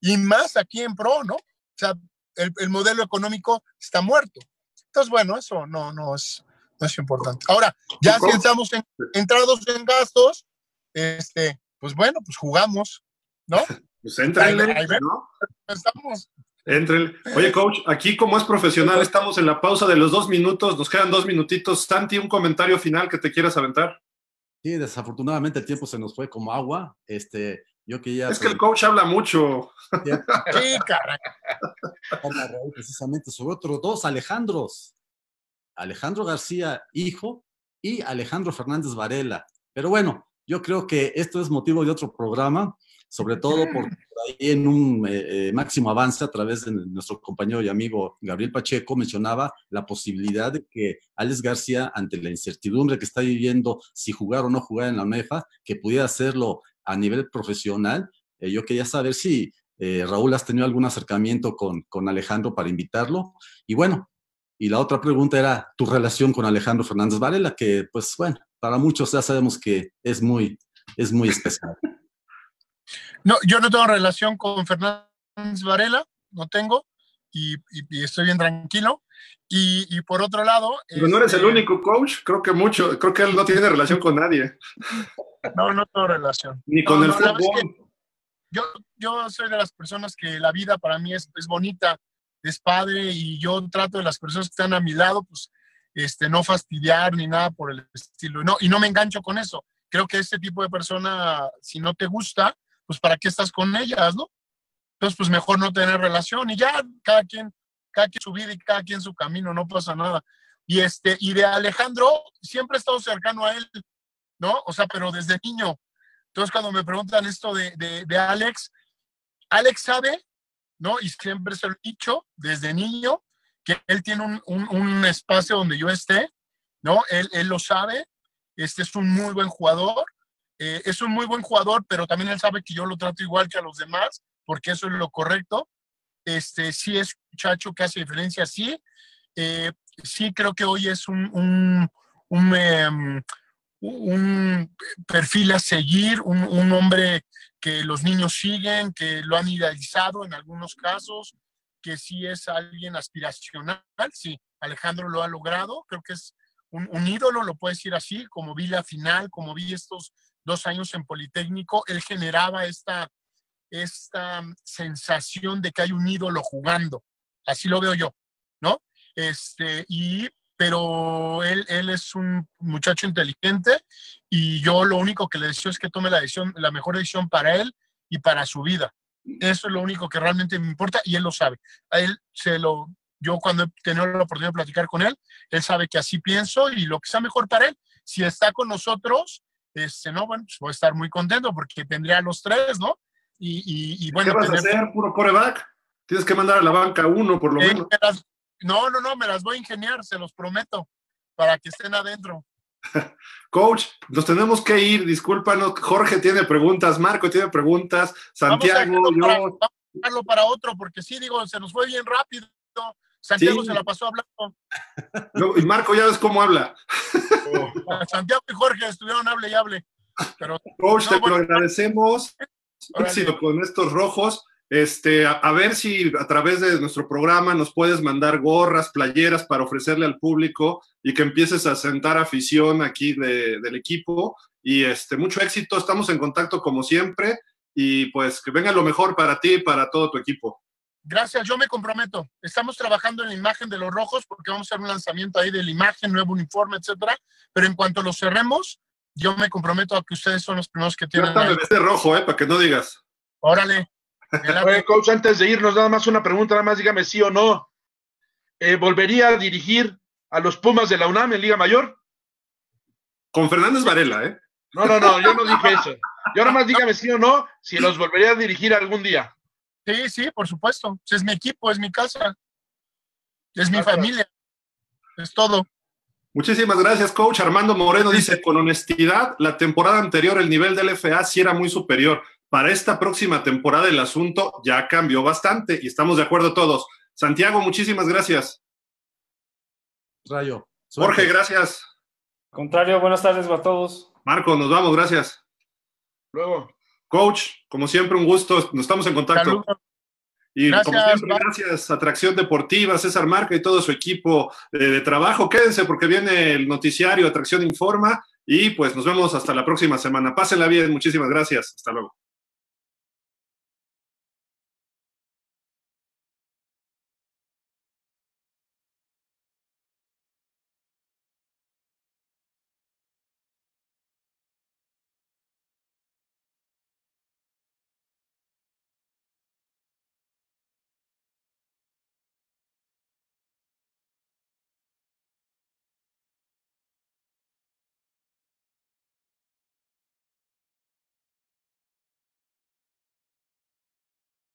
y más aquí en Pro, ¿no? O sea, el, modelo económico está muerto. Entonces, bueno, eso no, no, es, no es importante. Ahora, ya si estamos entrados en gastos, este, pues bueno, pues jugamos, ¿no? Pues entra, ahí, ¿no? Estamos. Entren. Oye, coach, aquí como es profesional, estamos en la pausa de los dos minutos, nos quedan dos minutitos. Santi, un comentario final que te quieras aventar. Sí, desafortunadamente el tiempo se nos fue como agua. Este, yo quería. Es que el coach habla mucho. Sí, caray. Precisamente sobre otros dos Alejandros. Alejandro García, hijo, y Alejandro Fernández Varela. Pero bueno, yo creo que esto es motivo de otro programa, sobre todo porque ahí en un eh, eh, máximo avance a través de nuestro compañero y amigo Gabriel Pacheco mencionaba la posibilidad de que Alex García, ante la incertidumbre que está viviendo si jugar o no jugar en la UNEFA, que pudiera hacerlo a nivel profesional. Eh, yo quería saber si Raúl has tenido algún acercamiento con, con Alejandro para invitarlo. Y bueno, y la otra pregunta era tu relación con Alejandro Fernández Varela, que pues bueno, para muchos ya sabemos que es muy, es muy especial. No, yo no tengo relación con Fernández Varela, no tengo, y, estoy bien tranquilo. Y, por otro lado... Pero no eres el este, único coach, creo que mucho, creo que él no tiene relación con nadie. No, no tengo relación. Ni con el fútbol. Yo, yo soy de las personas que la vida para mí es, es bonita, es padre y yo trato de las personas que están a mi lado, pues este, no fastidiar ni nada por el estilo. No, y no me engancho con eso. Creo que este tipo de persona, si no te gusta, pues ¿para qué estás con ellas, no? Entonces, pues mejor no tener relación y ya, cada quien, cada quien su vida y cada quien su camino, no pasa nada. Y este, y de Alejandro, siempre he estado cercano a él, ¿no? O sea, pero desde niño. Entonces, cuando me preguntan esto de, Alex, Alex sabe, ¿no? Y siempre se lo he dicho desde niño, que él tiene un, un, espacio donde yo esté, ¿no? Él, él, lo sabe, este es un muy buen jugador, eh, es un muy buen jugador, pero también él sabe que yo lo trato igual que a los demás, porque eso es lo correcto. Este, sí es muchacho que hace diferencia, sí. Eh, sí creo que hoy es un, un, un, em, perfil a seguir, un, hombre que los niños siguen, que lo han idealizado en algunos casos, que sí es alguien aspiracional, sí, Alejandro lo ha logrado, creo que es un, un ídolo, lo puedo decir así, como vi la final, como vi estos dos años en Politécnico, él generaba esta, esta sensación de que hay un ídolo jugando. Así lo veo yo, ¿no? Este, y, pero él, él es un muchacho inteligente y yo lo único que le deseo es que tome la decisión, la mejor decisión para él y para su vida. Eso es lo único que realmente me importa y él lo sabe. A él se lo, yo cuando he tenido la oportunidad de platicar con él, él sabe que así pienso y lo que sea mejor para él. Si está con nosotros, este, no, bueno, pues voy a estar muy contento porque tendría los tres, ¿no? Y, y, bueno. ¿Qué vas a hacer, puro coreback? Tienes que mandar a la banca uno, por lo eh, menos. no, no, no, me las voy a ingeniar, se los prometo, para que estén adentro. Coach, nos tenemos que ir, discúlpanos. Jorge tiene preguntas, Marco tiene preguntas, Santiago, vamos a yo. Para, vamos a para otro, porque sí, digo, se nos fue bien rápido. Santiago se la pasó hablando. y Marco ya ves cómo habla. Santiago y Jorge estuvieron hable y hable. Pero, Coach, te lo agradecemos. con estos rojos. Este, a, ver si a través de nuestro programa nos puedes mandar gorras, playeras para ofrecerle al público y que empieces a sentar afición aquí del equipo. Y este, mucho éxito, estamos en contacto como siempre y pues que venga lo mejor para ti y para todo tu equipo. Gracias, yo me comprometo. Estamos trabajando en la imagen de los rojos porque vamos a hacer un lanzamiento ahí de la imagen, nuevo uniforme, etcétera. Pero en cuanto lo cerremos, yo me comprometo a que ustedes son los primeros que tienen. Trátame de este rojo, ¿eh? Para que no digas. Órale. Oye, coach, antes de irnos, nada más una pregunta, nada más dígame sí o no. Eh, ¿Volvería a dirigir a los Pumas de la UNAM en Liga Mayor? Con Fernández Varela, ¿eh? No, no, no, yo no dije eso. Yo nada más dígame sí o no, si los volvería a dirigir algún día. Sí, sí, por supuesto. Es mi equipo, es mi casa, es mi familia, es todo. Muchísimas gracias, coach. Armando Moreno dice, con honestidad, la temporada anterior el nivel del FA sí era muy superior. Para esta próxima temporada el asunto ya cambió bastante y estamos de acuerdo todos. Santiago, muchísimas gracias. Rayo. Jorge, gracias. Contrario, buenas tardes a todos. Marco, nos vamos, gracias. Luego. Coach, como siempre, un gusto. Nos estamos en contacto. Y como siempre, gracias Atracción Deportiva, César Marca y todo su equipo de, trabajo. Quédense porque viene el noticiario Atracción Informa y pues nos vemos hasta la próxima semana. Pásenla bien, muchísimas gracias. Hasta luego.